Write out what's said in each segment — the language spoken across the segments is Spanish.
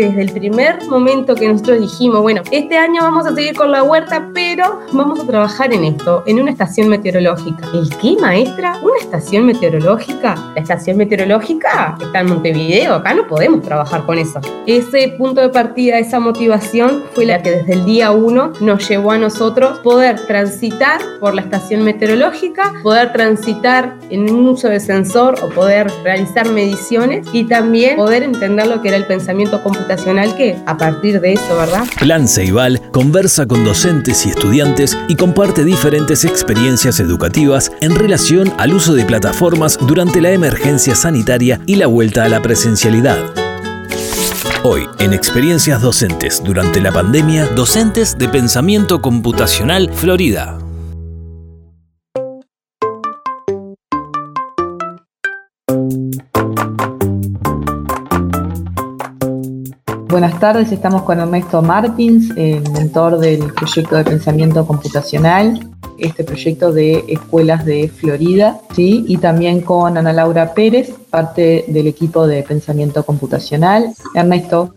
desde el primer momento que nosotros dijimos, bueno, este año vamos a seguir con la huerta, pero vamos a trabajar en esto, en una estación meteorológica. ¿El qué, maestra? ¿Una estación meteorológica? La estación meteorológica está en Montevideo, acá no podemos trabajar con eso. Ese punto de partida, esa motivación fue la que desde el día uno nos llevó a nosotros poder transitar por la estación meteorológica, poder transitar en un uso de sensor o poder realizar mediciones y también poder entender lo que era el pensamiento computacional que a partir de eso, ¿verdad? Plan Ceibal conversa con docentes y estudiantes y comparte diferentes experiencias educativas en relación al uso de plataformas durante la emergencia sanitaria y la vuelta a la presencialidad. Hoy, en Experiencias Docentes durante la pandemia, docentes de pensamiento computacional Florida. Tardes, estamos con Ernesto Martins, el mentor del proyecto de pensamiento computacional, este proyecto de escuelas de Florida, ¿sí? y también con Ana Laura Pérez, parte del equipo de pensamiento computacional. Ernesto.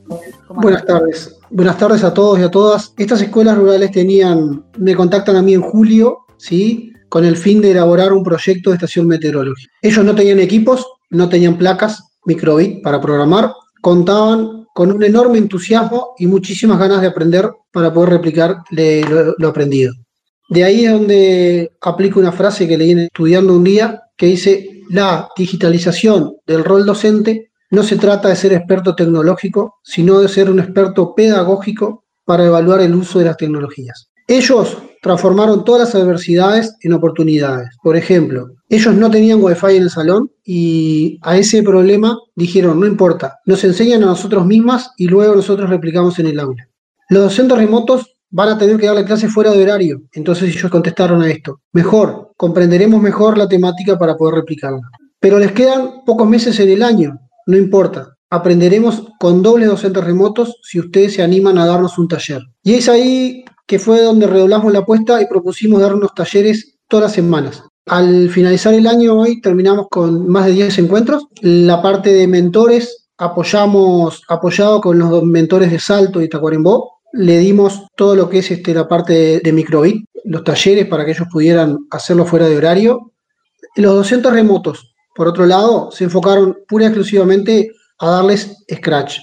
Buenas tardes. Buenas tardes a todos y a todas. Estas escuelas rurales tenían, me contactan a mí en julio, ¿sí? con el fin de elaborar un proyecto de estación meteorológica. Ellos no tenían equipos, no tenían placas microbit para programar, contaban con un enorme entusiasmo y muchísimas ganas de aprender para poder replicar lo, aprendido. De ahí es donde aplico una frase que leí estudiando un día que dice, la digitalización del rol docente no se trata de ser experto tecnológico, sino de ser un experto pedagógico para evaluar el uso de las tecnologías. Ellos transformaron todas las adversidades en oportunidades. Por ejemplo, ellos no tenían wifi en el salón y a ese problema dijeron, no importa, nos enseñan a nosotros mismas y luego nosotros replicamos en el aula. Los docentes remotos van a tener que darle clase fuera de horario. Entonces ellos contestaron a esto. Mejor, comprenderemos mejor la temática para poder replicarla. Pero les quedan pocos meses en el año, no importa. Aprenderemos con dobles docentes remotos si ustedes se animan a darnos un taller. Y es ahí que fue donde redoblamos la apuesta y propusimos dar unos talleres todas las semanas. Al finalizar el año hoy terminamos con más de 10 encuentros. La parte de mentores apoyamos, apoyado con los mentores de Salto y Tacuarembó, le dimos todo lo que es este, la parte de, de microbit, los talleres para que ellos pudieran hacerlo fuera de horario. Los docentes remotos, por otro lado, se enfocaron pura y exclusivamente a darles Scratch.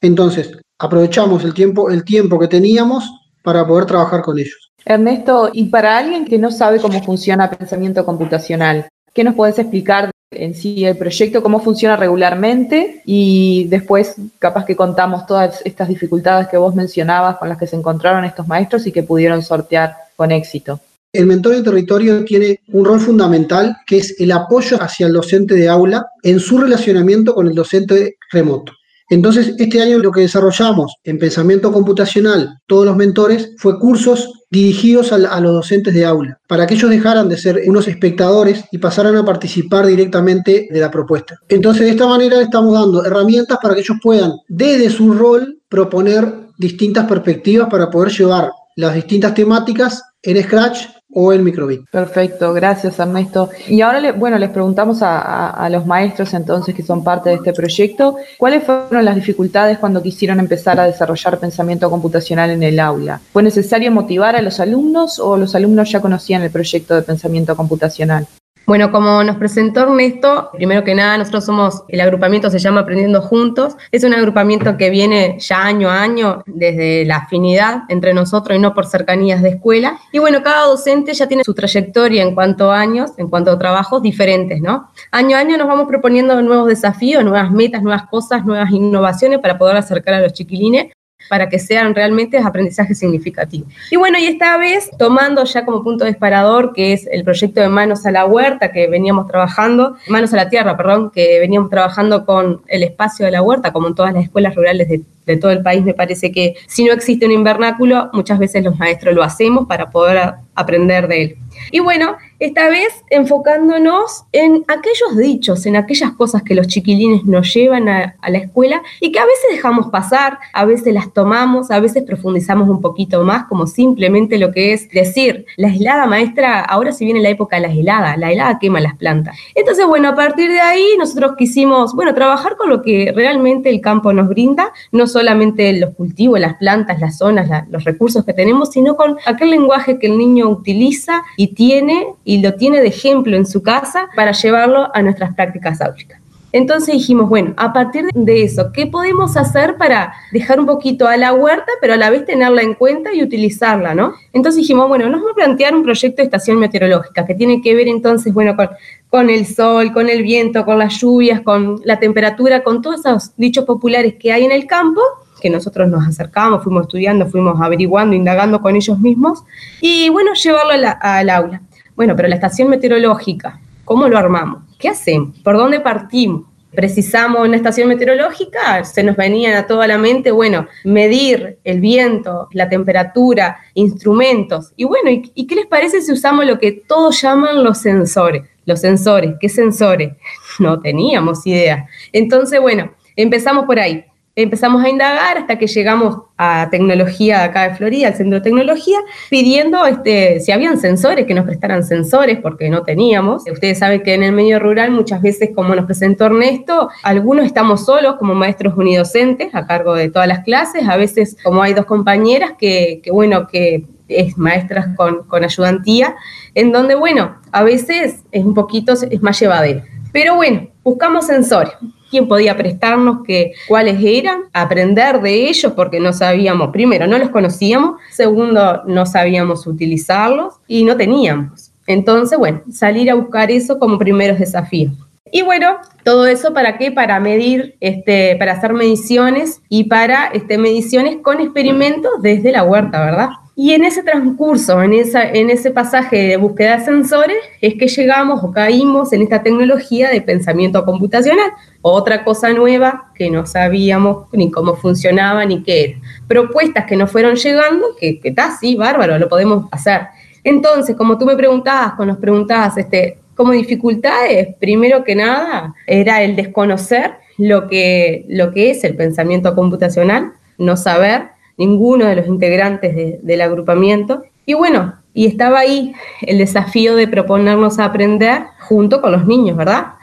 Entonces, aprovechamos el tiempo, el tiempo que teníamos para poder trabajar con ellos. Ernesto, y para alguien que no sabe cómo funciona pensamiento computacional, ¿qué nos puedes explicar en sí el proyecto, cómo funciona regularmente y después capaz que contamos todas estas dificultades que vos mencionabas con las que se encontraron estos maestros y que pudieron sortear con éxito? El mentor de territorio tiene un rol fundamental que es el apoyo hacia el docente de aula en su relacionamiento con el docente remoto. Entonces, este año lo que desarrollamos en pensamiento computacional, todos los mentores, fue cursos dirigidos a, los docentes de aula, para que ellos dejaran de ser unos espectadores y pasaran a participar directamente de la propuesta. Entonces, de esta manera estamos dando herramientas para que ellos puedan, desde su rol, proponer distintas perspectivas para poder llevar las distintas temáticas en Scratch o en microbit. Perfecto, gracias Ernesto. Y ahora, bueno, les preguntamos a, los maestros entonces que son parte de este proyecto, ¿cuáles fueron las dificultades cuando quisieron empezar a desarrollar pensamiento computacional en el aula? ¿Fue necesario motivar a los alumnos o los alumnos ya conocían el proyecto de pensamiento computacional? Bueno, como nos presentó Ernesto, primero que nada, nosotros somos, el agrupamiento se llama Aprendiendo Juntos, es un agrupamiento que viene ya año a año desde la afinidad entre nosotros y no por cercanías de escuela. Y bueno, cada docente ya tiene su trayectoria en cuanto a años, en cuanto a trabajos diferentes, ¿no? Año a año nos vamos proponiendo nuevos desafíos, nuevas metas, nuevas cosas, nuevas innovaciones para poder acercar a los chiquilines para que sean realmente aprendizajes significativos. Y bueno, y esta vez tomando ya como punto disparador, que es el proyecto de Manos a la Huerta que veníamos trabajando, Manos a la Tierra, perdón, que veníamos trabajando con el espacio de la huerta, como en todas las escuelas rurales de, todo el país, me parece que si no existe un invernáculo, muchas veces los maestros lo hacemos para poder aprender de él. Y bueno, esta vez enfocándonos en aquellos dichos, en aquellas cosas que los chiquilines nos llevan a, la escuela y que a veces dejamos pasar, a veces las tomamos, a veces profundizamos un poquito más, como simplemente lo que es decir, la helada maestra, ahora si viene la época de la helada, la helada quema las plantas. Entonces, bueno, a partir de ahí nosotros quisimos, bueno, trabajar con lo que realmente el campo nos brinda, no solamente los cultivos, las plantas, las zonas, los recursos que tenemos, sino con aquel lenguaje que el niño utiliza y tiene y lo tiene de ejemplo en su casa para llevarlo a nuestras prácticas áulicas. Entonces dijimos, bueno, a partir de eso, ¿qué podemos hacer para dejar un poquito a la huerta, pero a la vez tenerla en cuenta y utilizarla, ¿no? Entonces dijimos, bueno, nos vamos a plantear un proyecto de estación meteorológica que tiene que ver entonces, bueno, con, con el sol, con el viento, con las lluvias, con la temperatura, con todos esos dichos populares que hay en el campo que nosotros nos acercamos, fuimos estudiando, fuimos averiguando, indagando con ellos mismos, y bueno, llevarlo al aula. Bueno, pero la estación meteorológica, ¿cómo lo armamos? ¿Qué hacemos? ¿Por dónde partimos? Precisamos una estación meteorológica, se nos venía a toda la mente, bueno, medir el viento, la temperatura, instrumentos. Y bueno, ¿y, qué les parece si usamos lo que todos llaman los sensores? Los sensores, ¿qué sensores? No teníamos idea. Entonces, bueno, empezamos por ahí empezamos a indagar hasta que llegamos a tecnología acá de Florida, al centro de tecnología, pidiendo este, si habían sensores, que nos prestaran sensores, porque no teníamos. Ustedes saben que en el medio rural muchas veces, como nos presentó Ernesto, algunos estamos solos como maestros unidocentes a cargo de todas las clases, a veces como hay dos compañeras que, que bueno, que es maestras con, con ayudantía, en donde, bueno, a veces es un poquito, es más llevadero. Pero bueno, buscamos sensores quién podía prestarnos, que, cuáles eran, aprender de ellos porque no sabíamos, primero, no los conocíamos, segundo, no sabíamos utilizarlos y no teníamos. Entonces, bueno, salir a buscar eso como primeros desafíos. Y bueno, todo eso para qué? Para medir, este, para hacer mediciones y para este, mediciones con experimentos desde la huerta, ¿verdad? Y en ese transcurso, en, esa, en ese pasaje de búsqueda de sensores, es que llegamos o caímos en esta tecnología de pensamiento computacional, otra cosa nueva que no sabíamos ni cómo funcionaba ni qué era. Propuestas que nos fueron llegando, que está, sí, bárbaro, lo podemos hacer. Entonces, como tú me preguntabas, cuando nos preguntabas, este, como dificultades, primero que nada, era el desconocer lo que, lo que es el pensamiento computacional, no saber ninguno de los integrantes del agrupamiento. Y bueno, y estaba ahí el desafío de proponernos a aprender junto con los niños, ¿verdad?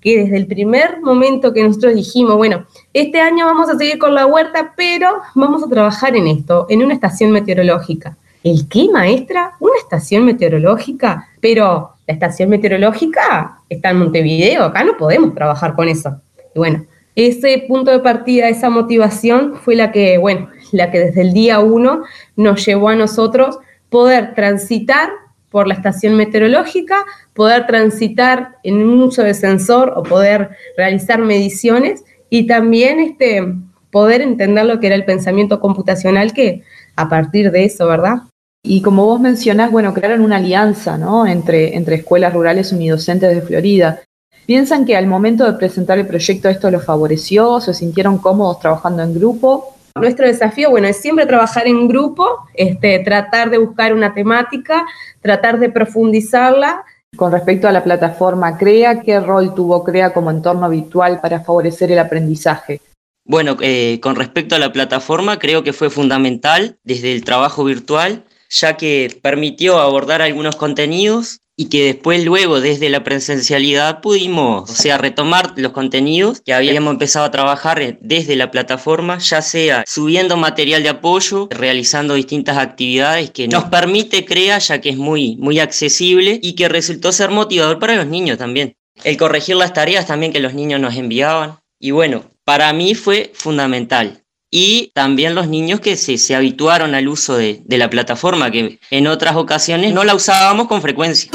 Que desde el primer momento que nosotros dijimos, bueno, este año vamos a seguir con la huerta, pero vamos a trabajar en esto, en una estación meteorológica. ¿El qué, maestra? ¿Una estación meteorológica? Pero la estación meteorológica está en Montevideo, acá no podemos trabajar con eso. Y bueno, ese punto de partida, esa motivación fue la que, bueno, la que desde el día uno nos llevó a nosotros poder transitar por la estación meteorológica, poder transitar en un uso de sensor o poder realizar mediciones y también este, poder entender lo que era el pensamiento computacional que a partir de eso, ¿verdad? Y como vos mencionás, bueno, crearon una alianza ¿no? entre, entre escuelas rurales unidocentes de Florida. ¿Piensan que al momento de presentar el proyecto esto los favoreció? ¿Se sintieron cómodos trabajando en grupo? Nuestro desafío, bueno, es siempre trabajar en grupo, este, tratar de buscar una temática, tratar de profundizarla. Con respecto a la plataforma CREA, ¿qué rol tuvo CREA como entorno virtual para favorecer el aprendizaje? Bueno, eh, con respecto a la plataforma, creo que fue fundamental desde el trabajo virtual, ya que permitió abordar algunos contenidos y que después luego desde la presencialidad pudimos, o sea, retomar los contenidos que habíamos empezado a trabajar desde la plataforma, ya sea subiendo material de apoyo, realizando distintas actividades que nos permite CREA, ya que es muy, muy accesible y que resultó ser motivador para los niños también. El corregir las tareas también que los niños nos enviaban. Y bueno, para mí fue fundamental y también los niños que se, se habituaron al uso de, de, la plataforma, que en otras ocasiones no la usábamos con frecuencia.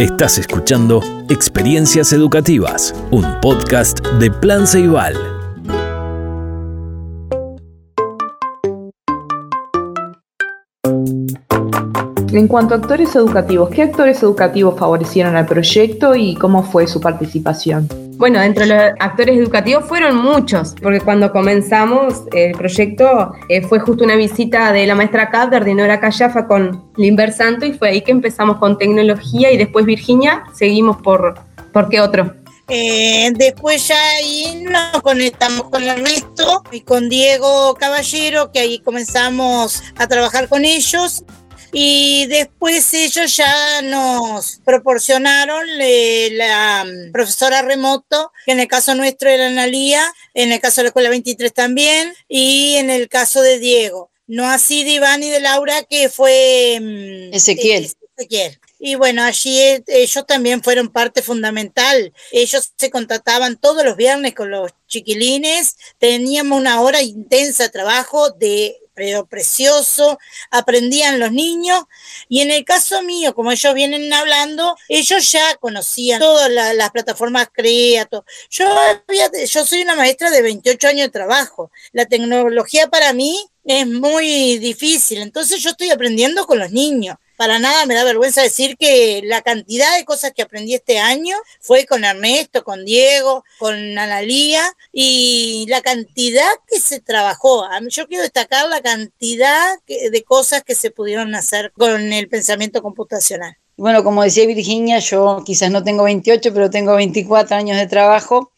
Estás escuchando Experiencias Educativas, un podcast de Plan Ceibal. En cuanto a actores educativos, ¿qué actores educativos favorecieron al proyecto y cómo fue su participación? Bueno, dentro de los actores educativos fueron muchos, porque cuando comenzamos el proyecto eh, fue justo una visita de la maestra Cadder, Dinora Callafa, con Limber Santo, y fue ahí que empezamos con tecnología y después Virginia, seguimos por, ¿por qué otro? Eh, después ya ahí nos conectamos con Ernesto y con Diego Caballero, que ahí comenzamos a trabajar con ellos y después ellos ya nos proporcionaron la mm, profesora remoto, que en el caso nuestro era Analía, en el caso de la Escuela 23 también, y en el caso de Diego. No así de Iván y de Laura, que fue mm, Ezequiel. Ezequiel. Y bueno, allí eh, ellos también fueron parte fundamental. Ellos se contrataban todos los viernes con los chiquilines. Teníamos una hora intensa de trabajo de pero precioso, aprendían los niños y en el caso mío, como ellos vienen hablando, ellos ya conocían todas las plataformas Creato. Yo, yo soy una maestra de 28 años de trabajo. La tecnología para mí es muy difícil, entonces yo estoy aprendiendo con los niños para nada me da vergüenza decir que la cantidad de cosas que aprendí este año fue con Ernesto, con Diego, con Analía y la cantidad que se trabajó. Yo quiero destacar la cantidad de cosas que se pudieron hacer con el pensamiento computacional. Bueno, como decía Virginia, yo quizás no tengo 28, pero tengo 24 años de trabajo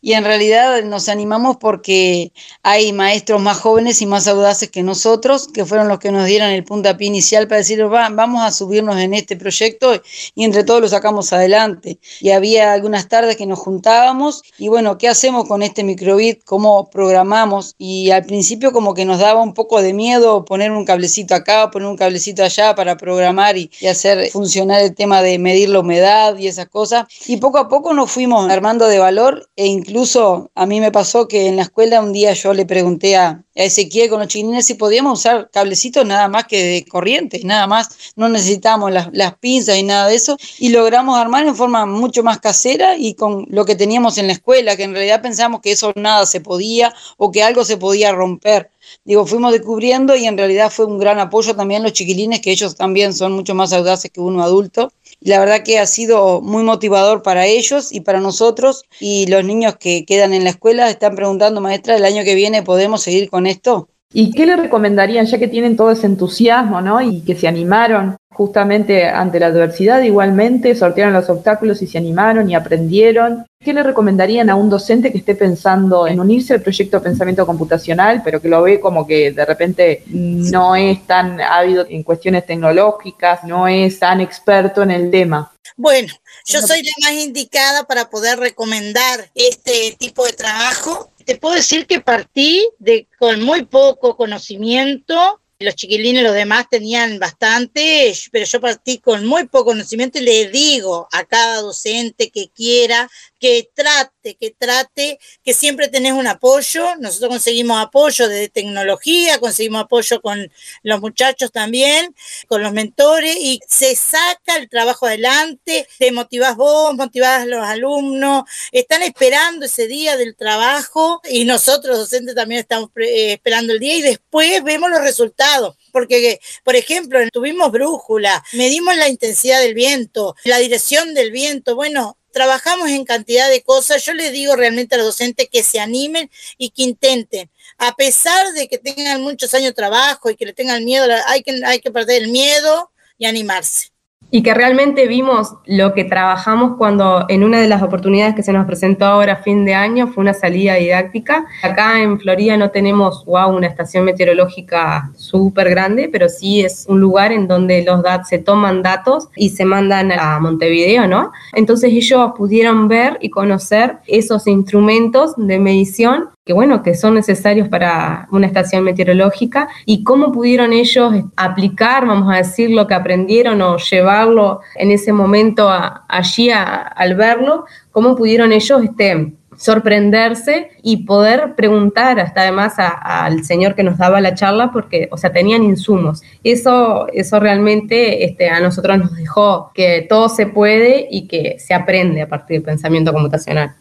y en realidad nos animamos porque hay maestros más jóvenes y más audaces que nosotros, que fueron los que nos dieron el puntapié inicial para decir, vamos a subirnos en este proyecto y entre todos lo sacamos adelante. Y había algunas tardes que nos juntábamos y bueno, ¿qué hacemos con este microbit? ¿Cómo programamos? Y al principio como que nos daba un poco de miedo poner un cablecito acá, poner un cablecito allá para programar y, y hacer funcionar el tema de medir la humedad y esas cosas. Y poco a poco nos fuimos armando de valor e incluso a mí me pasó que en la escuela un día yo le pregunté a, a Ezequiel con los chiquilines si podíamos usar cablecitos nada más que de corriente, nada más, no necesitábamos las, las pinzas y nada de eso, y logramos armar en forma mucho más casera y con lo que teníamos en la escuela, que en realidad pensamos que eso nada se podía o que algo se podía romper. Digo, fuimos descubriendo y en realidad fue un gran apoyo también los chiquilines, que ellos también son mucho más audaces que uno adulto la verdad que ha sido muy motivador para ellos y para nosotros y los niños que quedan en la escuela están preguntando, maestra, ¿el año que viene podemos seguir con esto? ¿Y qué le recomendarían, ya que tienen todo ese entusiasmo, ¿no? Y que se animaron justamente ante la adversidad igualmente, sortearon los obstáculos y se animaron y aprendieron. ¿Qué le recomendarían a un docente que esté pensando en unirse al proyecto de pensamiento computacional, pero que lo ve como que de repente no es tan ávido en cuestiones tecnológicas, no es tan experto en el tema? Bueno, yo soy la más indicada para poder recomendar este tipo de trabajo. Te puedo decir que partí de con muy poco conocimiento. Los chiquilines, los demás tenían bastante, pero yo partí con muy poco conocimiento y le digo a cada docente que quiera que trate, que trate, que siempre tenés un apoyo. Nosotros conseguimos apoyo de tecnología, conseguimos apoyo con los muchachos también, con los mentores, y se saca el trabajo adelante, te motivás vos, motivás a los alumnos, están esperando ese día del trabajo y nosotros docentes también estamos eh, esperando el día y después vemos los resultados. Porque, por ejemplo, tuvimos brújula, medimos la intensidad del viento, la dirección del viento, bueno, trabajamos en cantidad de cosas. Yo les digo realmente a los docentes que se animen y que intenten. A pesar de que tengan muchos años de trabajo y que le tengan miedo, hay que, hay que perder el miedo y animarse y que realmente vimos lo que trabajamos cuando en una de las oportunidades que se nos presentó ahora fin de año fue una salida didáctica. Acá en Florida no tenemos, wow, una estación meteorológica súper grande, pero sí es un lugar en donde los datos se toman datos y se mandan a Montevideo, ¿no? Entonces ellos pudieron ver y conocer esos instrumentos de medición que bueno, que son necesarios para una estación meteorológica y cómo pudieron ellos aplicar, vamos a decir, lo que aprendieron o llevarlo en ese momento allí al verlo, cómo pudieron ellos este, sorprenderse y poder preguntar hasta además al señor que nos daba la charla porque, o sea, tenían insumos. Eso, eso realmente este, a nosotros nos dejó que todo se puede y que se aprende a partir del pensamiento computacional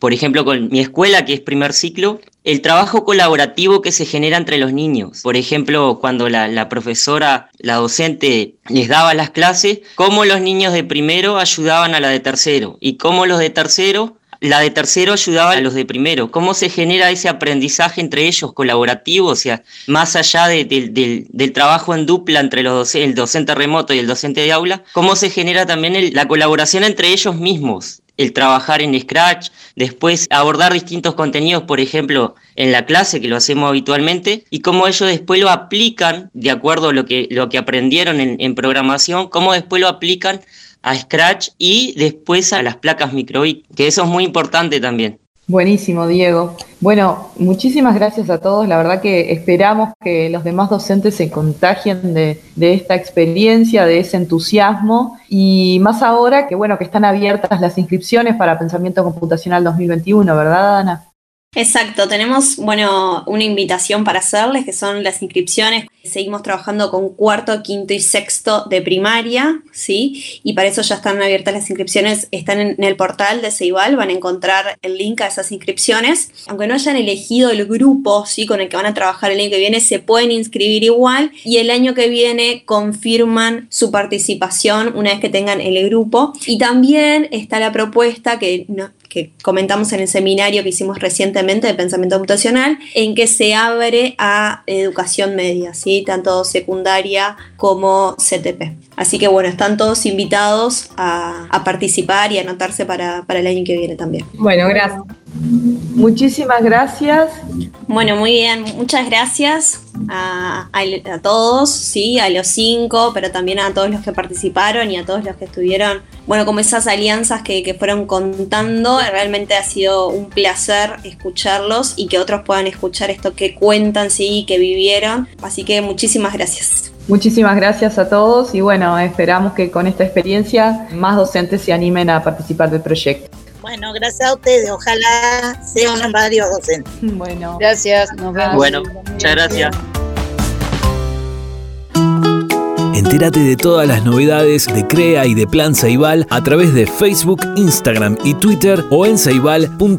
por ejemplo, con mi escuela, que es primer ciclo, el trabajo colaborativo que se genera entre los niños. Por ejemplo, cuando la, profesora, la docente les daba las clases, cómo los niños de primero ayudaban a la de tercero y cómo los de tercero la de tercero ayudaba a los de primero. ¿Cómo se genera ese aprendizaje entre ellos colaborativo? O sea, más allá del trabajo en dupla entre los el docente remoto y el docente de aula, ¿cómo se genera también la colaboración entre ellos mismos? El trabajar en Scratch, después abordar distintos contenidos, por ejemplo, en la clase, que lo hacemos habitualmente, y cómo ellos después lo aplican, de acuerdo a lo que, lo que aprendieron en, programación, cómo después lo aplican a Scratch y después a las placas microbit, que eso es muy importante también. Buenísimo, Diego. Bueno, muchísimas gracias a todos. La verdad que esperamos que los demás docentes se contagien de, de, esta experiencia, de ese entusiasmo y más ahora que bueno que están abiertas las inscripciones para Pensamiento Computacional 2021, ¿verdad, Ana? Exacto, tenemos, bueno, una invitación para hacerles, que son las inscripciones. Seguimos trabajando con cuarto, quinto y sexto de primaria, ¿sí? Y para eso ya están abiertas las inscripciones, están en el portal de Ceibal, van a encontrar el link a esas inscripciones. Aunque no hayan elegido el grupo, ¿sí? Con el que van a trabajar el año que viene, se pueden inscribir igual y el año que viene confirman su participación una vez que tengan el grupo. Y también está la propuesta que no, que comentamos en el seminario que hicimos recientemente de pensamiento computacional, en que se abre a educación media, ¿sí? tanto secundaria como CTP. Así que bueno, están todos invitados a, participar y a anotarse para, para el año que viene también. Bueno, gracias. Muchísimas gracias. Bueno, muy bien, muchas gracias a, todos, sí, a los cinco, pero también a todos los que participaron y a todos los que estuvieron, bueno, como esas alianzas que, que fueron contando, realmente ha sido un placer escucharlos y que otros puedan escuchar esto que cuentan, sí, que vivieron. Así que muchísimas gracias. Muchísimas gracias a todos y bueno, esperamos que con esta experiencia más docentes se animen a participar del proyecto. Bueno, gracias a ustedes. Ojalá sean varios docentes. Bueno, gracias. Nos vemos. Bueno, muchas gracias. Entérate de todas las novedades de CREA y de Plan Ceibal a través de Facebook, Instagram y Twitter o en ceibal.edu.uy.